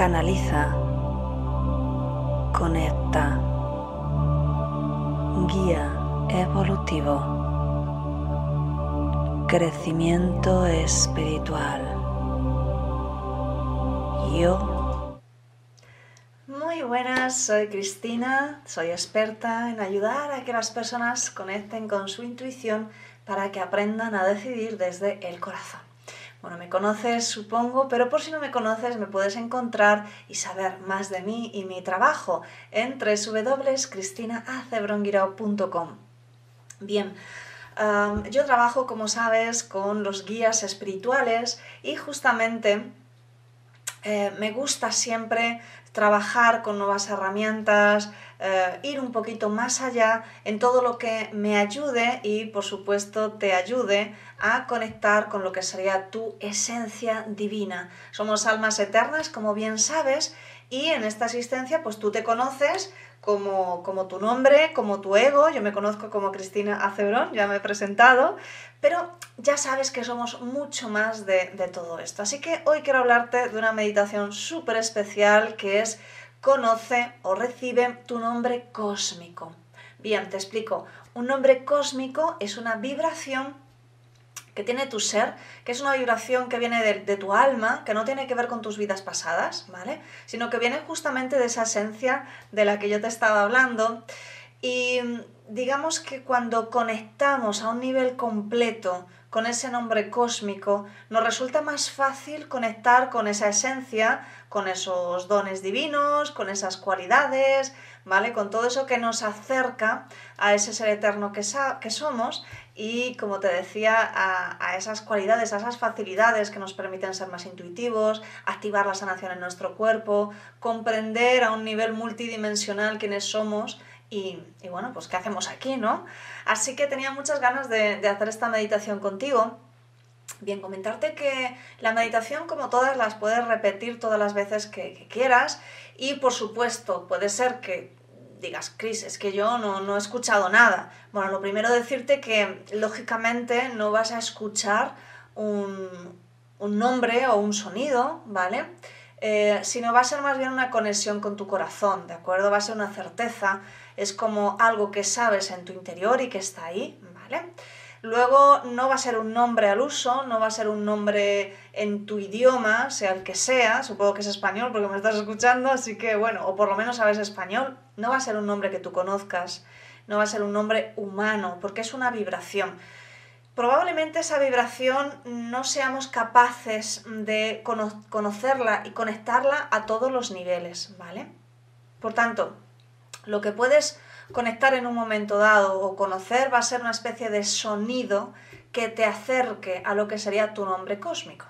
canaliza, conecta, guía evolutivo, crecimiento espiritual. Yo. Muy buenas, soy Cristina, soy experta en ayudar a que las personas conecten con su intuición para que aprendan a decidir desde el corazón. Bueno, me conoces supongo, pero por si no me conoces me puedes encontrar y saber más de mí y mi trabajo en www.cristinaacebrongirao.com. Bien, yo trabajo, como sabes, con los guías espirituales y justamente eh, me gusta siempre trabajar con nuevas herramientas, eh, ir un poquito más allá en todo lo que me ayude y por supuesto te ayude a conectar con lo que sería tu esencia divina. Somos almas eternas, como bien sabes, y en esta existencia pues tú te conoces como, como tu nombre, como tu ego, yo me conozco como Cristina Acebrón, ya me he presentado, pero ya sabes que somos mucho más de, de todo esto. Así que hoy quiero hablarte de una meditación súper especial que es conoce o recibe tu nombre cósmico. Bien, te explico. Un nombre cósmico es una vibración que tiene tu ser, que es una vibración que viene de, tu alma, que no tiene que ver con tus vidas pasadas, ¿vale? Sino que viene justamente de esa esencia de la que yo te estaba hablando. Y digamos que cuando conectamos a un nivel completo con ese nombre cósmico, nos resulta más fácil conectar con esa esencia, con esos dones divinos, con esas cualidades, ¿vale? Con todo eso que nos acerca a ese ser eterno que, que somos y, como te decía, a, a, esas cualidades, a esas facilidades que nos permiten ser más intuitivos, activar la sanación en nuestro cuerpo, comprender a un nivel multidimensional quiénes somos y, bueno, pues qué hacemos aquí, ¿no? Así que tenía muchas ganas de, hacer esta meditación contigo. Bien, comentarte que la meditación, como todas, las puedes repetir todas las veces que, quieras y, por supuesto, puede ser que digas, Chris, es que yo no, no he escuchado nada. Bueno, lo primero decirte que, lógicamente, no vas a escuchar un, un nombre o un sonido, ¿vale? Eh, sino va a ser más bien una conexión con tu corazón, ¿de acuerdo? Va a ser una certeza es como algo que sabes en tu interior y que está ahí, ¿vale? Luego no va a ser un nombre al uso, no va a ser un nombre en tu idioma, sea el que sea, supongo que es español porque me estás escuchando, así que bueno, o por lo menos sabes español, no va a ser un nombre que tú conozcas, no va a ser un nombre humano, porque es una vibración. Probablemente esa vibración no seamos capaces de conocerla y conectarla a todos los niveles, ¿vale? Por tanto, lo que puedes conectar en un momento dado o conocer va a ser una especie de sonido que te acerque a lo que sería tu nombre cósmico,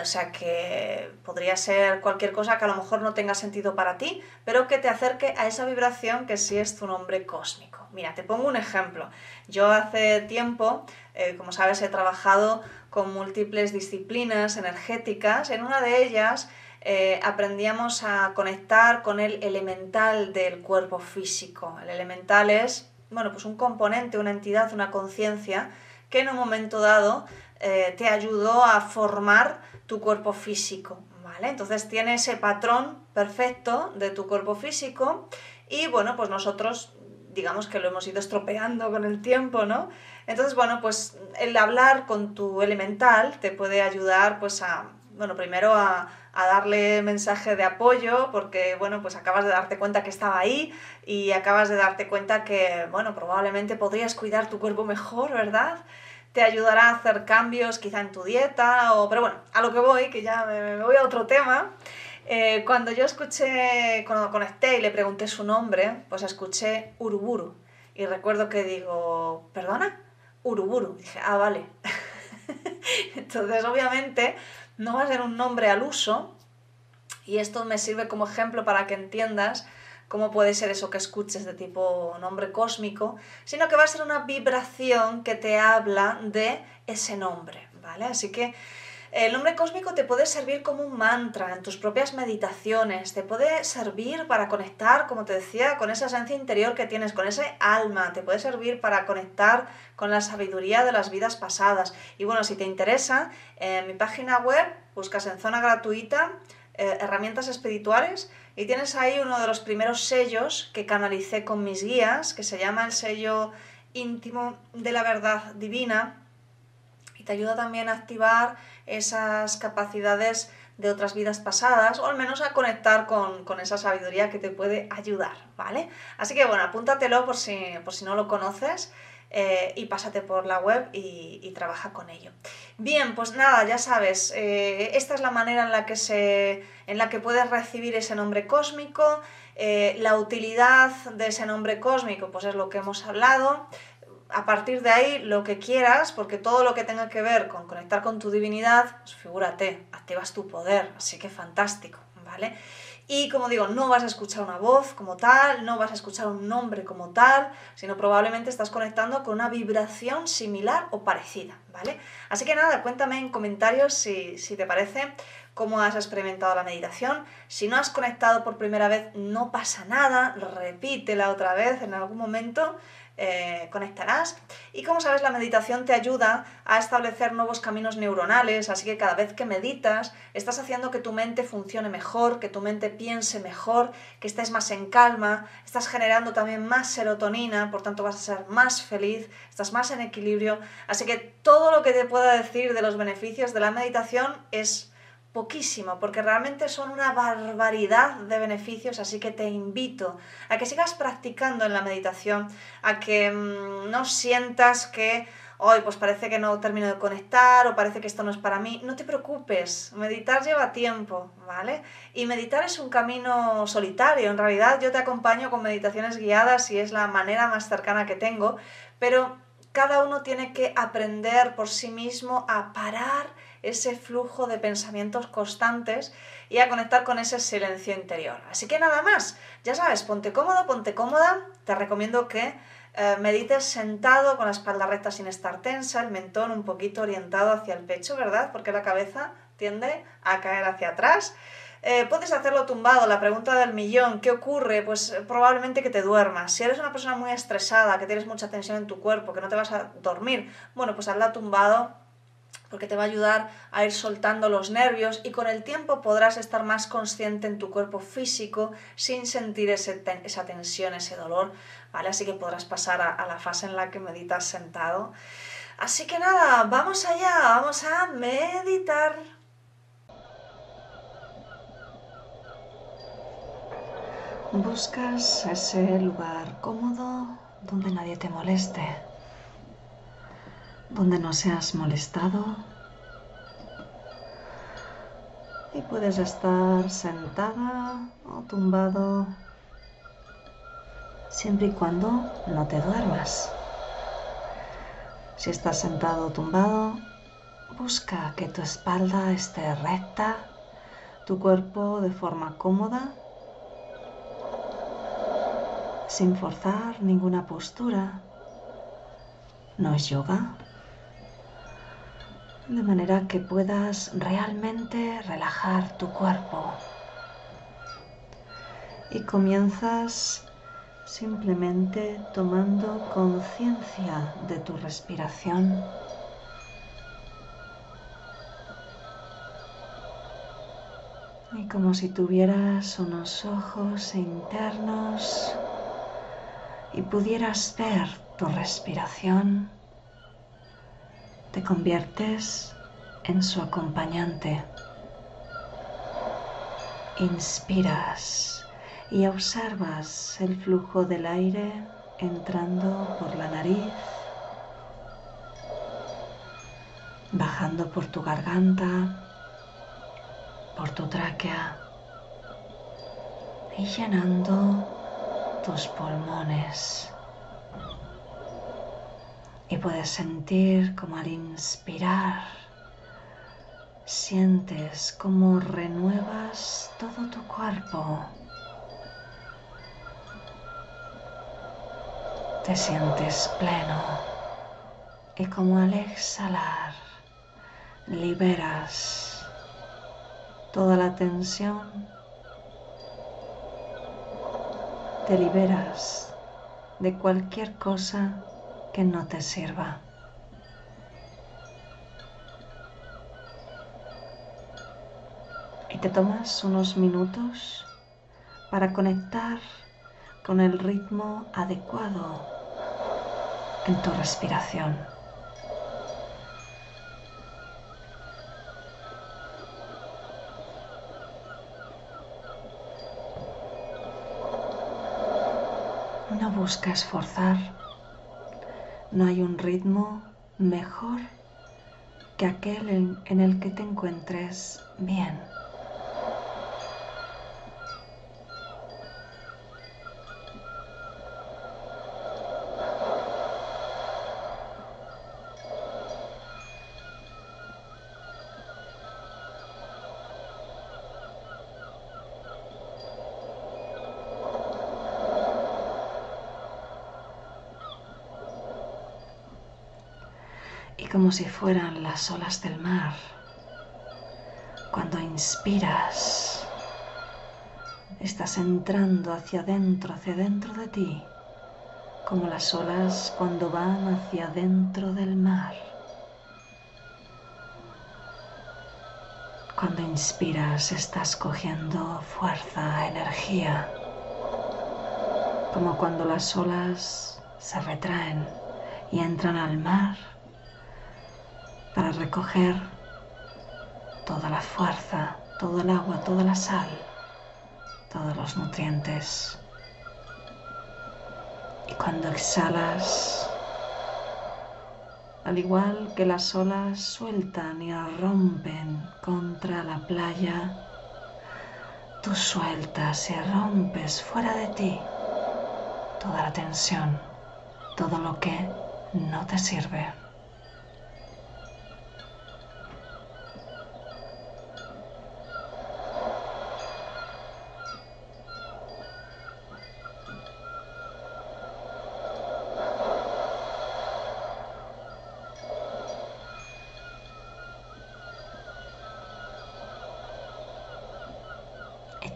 O sea que podría ser cualquier cosa que a lo mejor no tenga sentido para ti, pero que te acerque a esa vibración que sí es tu nombre cósmico. Mira, te pongo un ejemplo. Yo hace tiempo, eh, como sabes, he trabajado con múltiples disciplinas energéticas. En una de ellas eh, aprendíamos a conectar con el elemental del cuerpo físico. El elemental es, bueno, pues un componente, una entidad, una conciencia que en un momento dado eh, te ayudó a formar tu cuerpo físico, ¿vale? Entonces tiene ese patrón perfecto de tu cuerpo físico y bueno, pues nosotros digamos que lo hemos ido estropeando con el tiempo, ¿no? Entonces, bueno, pues el hablar con tu elemental te puede ayudar pues a, bueno, primero a, a darle mensaje de apoyo porque, bueno, pues acabas de darte cuenta que estaba ahí y acabas de darte cuenta que, bueno, probablemente podrías cuidar tu cuerpo mejor, ¿verdad? Te ayudará a hacer cambios quizá en tu dieta pero bueno, a lo que voy, que ya me, voy a otro tema. Eh, cuando yo escuché, cuando conecté y le pregunté su nombre, pues escuché Uruburu. Y recuerdo que digo, ¿perdona? Uruburu. dije, ah, vale. Entonces, obviamente, no va a ser un nombre al uso, y esto me sirve como ejemplo para que entiendas cómo puede ser eso que escuches de tipo nombre cósmico, sino que va a ser una vibración que te habla de ese nombre, ¿vale? Así que el nombre cósmico te puede servir como un mantra en tus propias meditaciones, te puede servir para conectar, como te decía, con esa esencia interior que tienes, con ese alma, te puede servir para conectar con la sabiduría de las vidas pasadas. Y bueno, si te interesa, en mi página web buscas en zona gratuita eh, herramientas espirituales y tienes ahí uno de los primeros sellos que canalicé con mis guías, que se llama el sello íntimo de la verdad divina y te ayuda también a activar esas capacidades de otras vidas pasadas o al menos a conectar con, esa sabiduría que te puede ayudar, ¿vale? Así que bueno, apúntatelo por si, por si no lo conoces eh, y pásate por la web y, trabaja con ello. Bien, pues nada, ya sabes, eh, esta es la manera en la que, se, en la que puedes recibir ese nombre cósmico. Eh, la utilidad de ese nombre cósmico, pues es lo que hemos hablado. A partir de ahí, lo que quieras, porque todo lo que tenga que ver con conectar con tu divinidad, pues figúrate, activas tu poder, así que fantástico, ¿vale? Y como digo, no vas a escuchar una voz como tal, no vas a escuchar un nombre como tal, sino probablemente estás conectando con una vibración similar o parecida, ¿vale? Así que nada, cuéntame en comentarios si, si te parece cómo has experimentado la meditación. Si no has conectado por primera vez, no pasa nada, repítela otra vez en algún momento eh, conectarás. Y como sabes, la meditación te ayuda a establecer nuevos caminos neuronales, así que cada vez que meditas, estás haciendo que tu mente funcione mejor, que tu mente piense mejor, que estés más en calma, estás generando también más serotonina, por tanto vas a ser más feliz, estás más en equilibrio. Así que todo lo que te pueda decir de los beneficios de la meditación es poquísimo, porque realmente son una barbaridad de beneficios, así que te invito a que sigas practicando en la meditación, a que mm, no sientas que hoy pues parece que no termino de conectar o parece que esto no es para mí. No te preocupes, meditar lleva tiempo, ¿vale? Y meditar es un camino solitario, en realidad yo te acompaño con meditaciones guiadas y es la manera más cercana que tengo, pero cada uno tiene que aprender por sí mismo a parar ese flujo de pensamientos constantes y a conectar con ese silencio interior. Así que nada más, ya sabes, ponte cómodo, ponte cómoda, te recomiendo que eh, medites sentado con la espalda recta sin estar tensa, el mentón un poquito orientado hacia el pecho, ¿verdad? Porque la cabeza tiende a caer hacia atrás. Eh, puedes hacerlo tumbado, la pregunta del millón, ¿qué ocurre? Pues eh, probablemente que te duermas. Si eres una persona muy estresada, que tienes mucha tensión en tu cuerpo, que no te vas a dormir, bueno, pues hazla tumbado porque te va a ayudar a ir soltando los nervios y con el tiempo podrás estar más consciente en tu cuerpo físico sin sentir esa tensión, ese dolor, ¿vale? Así que podrás pasar a, la fase en la que meditas sentado. Así que nada, vamos allá, vamos a meditar. Buscas ese lugar cómodo donde nadie te moleste donde no seas molestado. Y puedes estar sentada o tumbado siempre y cuando no te duermas. Si estás sentado o tumbado, busca que tu espalda esté recta, tu cuerpo de forma cómoda, sin forzar ninguna postura. No es yoga de manera que puedas realmente relajar tu cuerpo. Y comienzas simplemente tomando conciencia de tu respiración. Y como si tuvieras unos ojos internos y pudieras ver tu respiración te conviertes en su acompañante. Inspiras y observas el flujo del aire entrando por la nariz, bajando por tu garganta, por tu tráquea y llenando tus pulmones y puedes sentir como al inspirar sientes como renuevas todo tu cuerpo. Te sientes pleno y como al exhalar liberas toda la tensión. Te liberas de cualquier cosa que no te sirva. Y te tomas unos minutos para conectar con el ritmo adecuado en tu respiración. No buscas forzar, no hay un ritmo mejor que aquel en, el que te encuentres bien. Como si fueran las olas del mar. Cuando inspiras, estás entrando hacia adentro, hacia dentro de ti, como las olas cuando van hacia adentro del mar. Cuando inspiras estás cogiendo fuerza, energía, como cuando las olas se retraen y entran al mar para recoger toda la fuerza, todo el agua, toda la sal, todos los nutrientes. Y cuando exhalas, al igual que las olas sueltan y rompen contra la playa, tú sueltas y rompes fuera de ti toda la tensión, todo lo que no te sirve.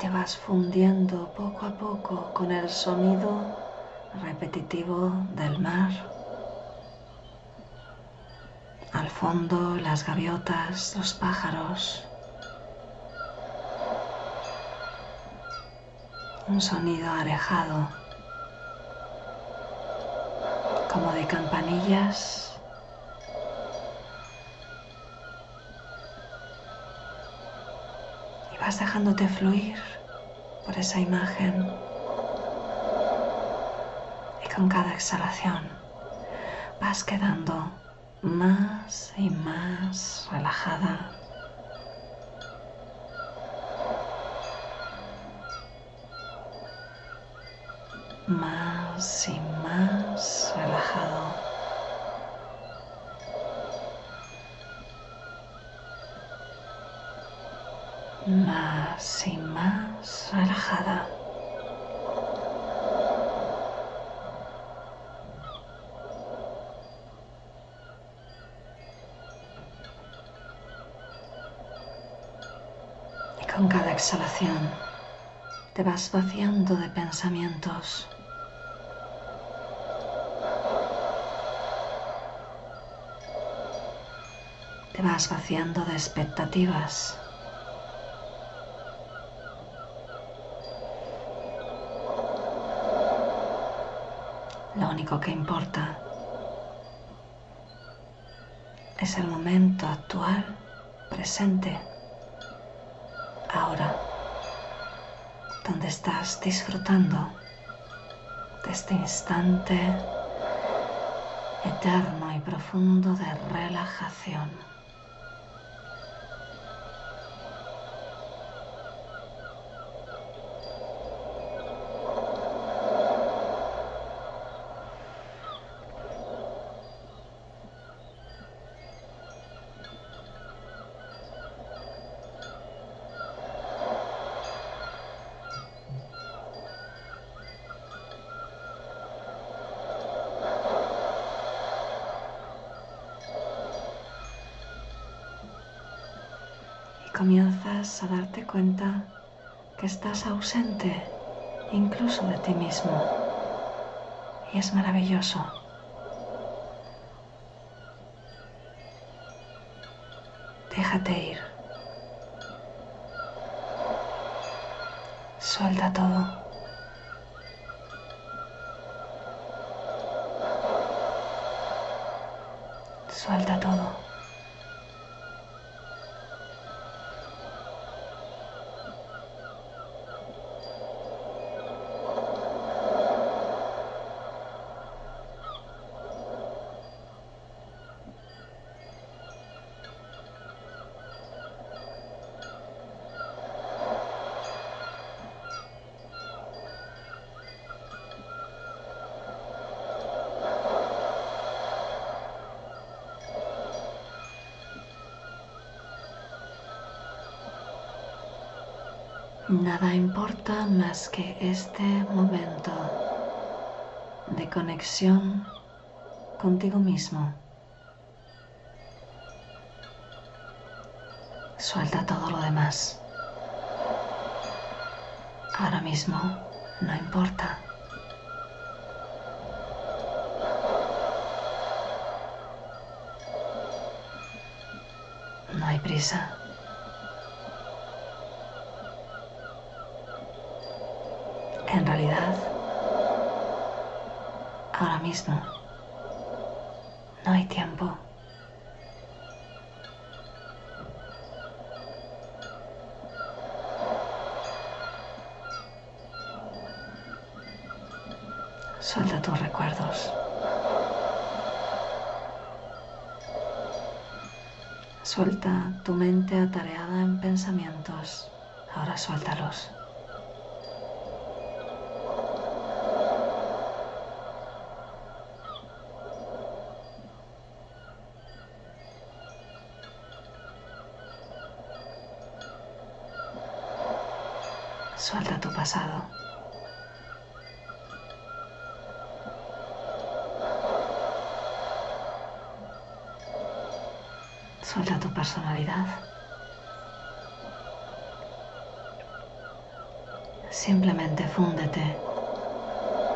te vas fundiendo poco a poco con el sonido repetitivo del mar. Al fondo las gaviotas, los pájaros. Un sonido alejado, como de campanillas vas dejándote fluir por esa imagen y con cada exhalación vas quedando más y más relajada. Con cada exhalación te vas vaciando de pensamientos. Te vas vaciando de expectativas. Lo único que importa es el momento actual, presente, ahora, donde estás disfrutando de este instante eterno y profundo de relajación. Comienzas a darte cuenta que estás ausente incluso de ti mismo. Y es maravilloso. Déjate ir. Suelta todo. Nada importa más que este momento de conexión contigo mismo. Suelta todo lo demás. Ahora mismo no importa. No hay prisa. En realidad, ahora mismo, no hay tiempo. Suelta tus recuerdos. Suelta tu mente atareada en pensamientos. Ahora suéltalos.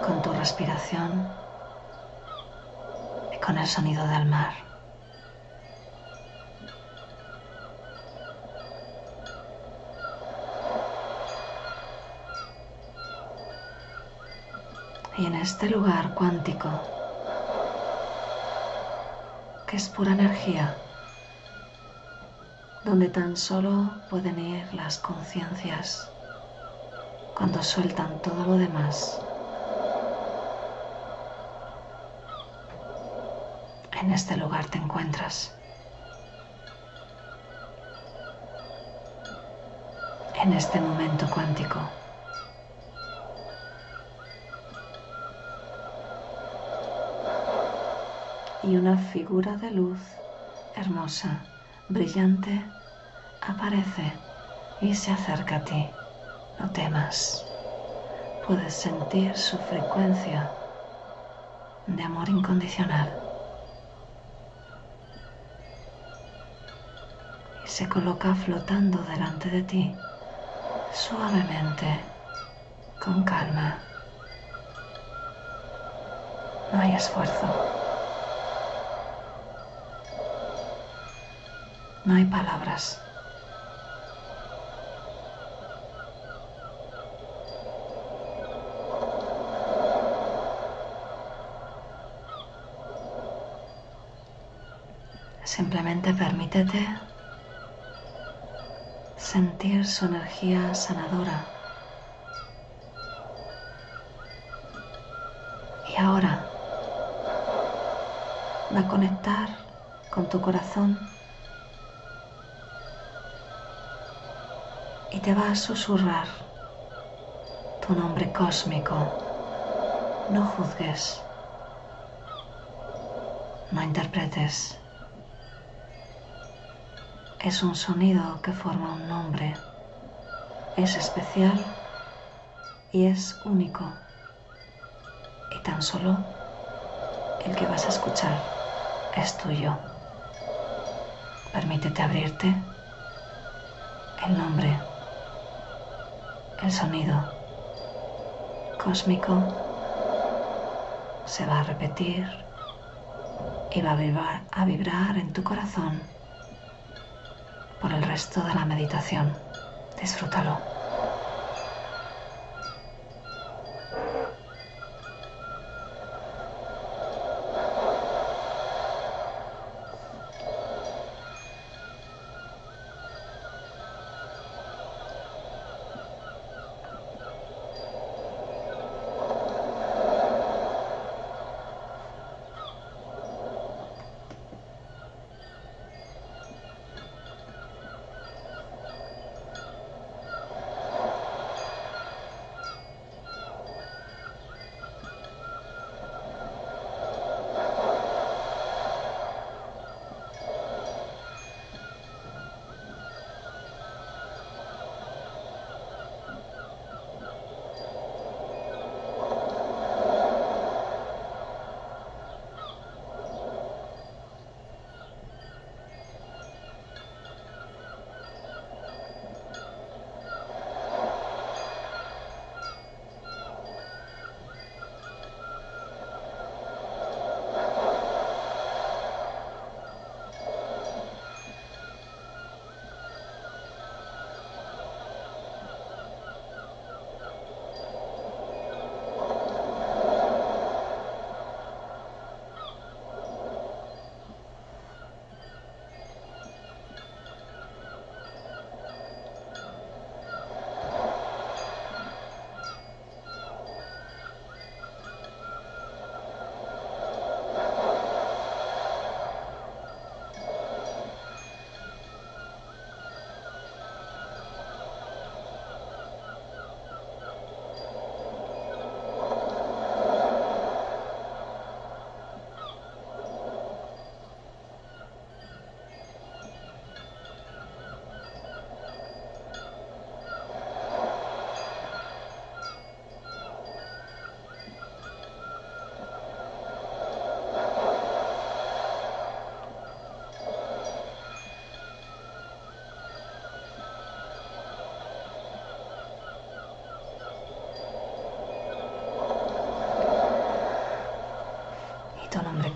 Con tu respiración y con el sonido del mar. y en este lugar cuántico, que es pura energía, donde tan solo pueden ir las conciencias cuando sueltan todo lo demás. En este lugar te encuentras. En este momento cuántico. y una figura de luz hermosa, brillante, aparece y se acerca a ti. No temas. Puedes sentir su frecuencia de amor incondicional. Se coloca flotando delante de ti, suavemente, con calma. No hay esfuerzo. No hay palabras. Simplemente permítete sentir su energía sanadora. Y ahora va a conectar con tu corazón y te va a susurrar tu nombre cósmico. No juzgues, no interpretes. Es un sonido que forma un nombre. Es especial y es único. Y tan solo el que vas a escuchar es tuyo. Permítete abrirte el nombre el sonido cósmico se va a repetir y va a vibrar, a vibrar en tu corazón por el resto de la meditación. Disfrútalo.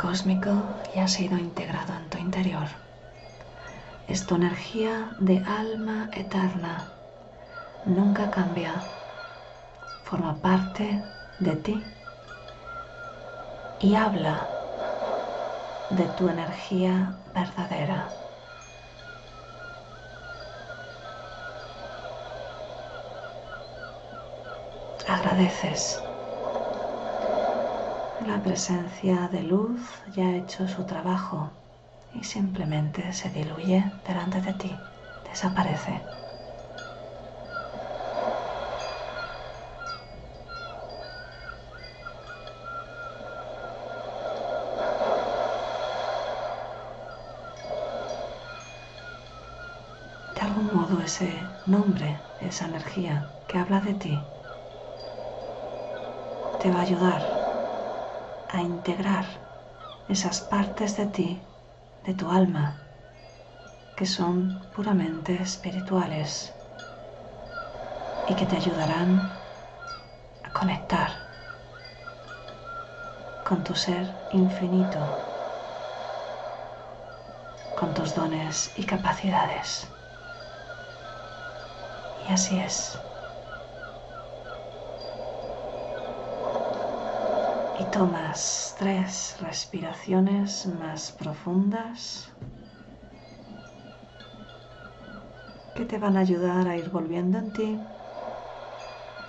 Cósmico ya ha sido integrado en tu interior. Es tu energía de alma eterna. Nunca cambia. Forma parte de ti y habla de tu energía verdadera. Agradeces. La presencia de luz ya ha hecho su trabajo y simplemente se diluye delante de ti, desaparece. De algún modo ese nombre, esa energía que habla de ti, te va a ayudar a integrar esas partes de ti, de tu alma, que son puramente espirituales y que te ayudarán a conectar con tu ser infinito, con tus dones y capacidades. Y así es. Y tomas tres respiraciones más profundas. Que te van a ayudar a ir volviendo en ti,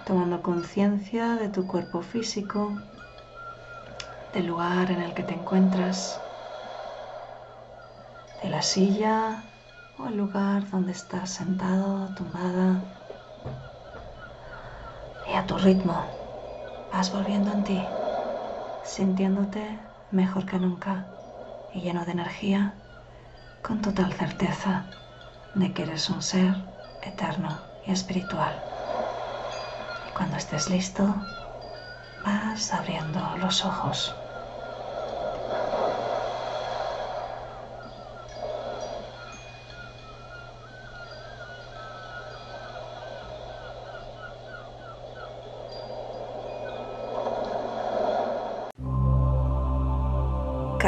tomando conciencia de tu cuerpo físico, del lugar en el que te encuentras, de la silla o el lugar donde estás sentado, tumbada, y a tu ritmo vas volviendo en ti sintiéndote mejor que nunca y lleno de energía, con total certeza de que eres un ser eterno y espiritual. Y cuando estés listo, vas abriendo los ojos.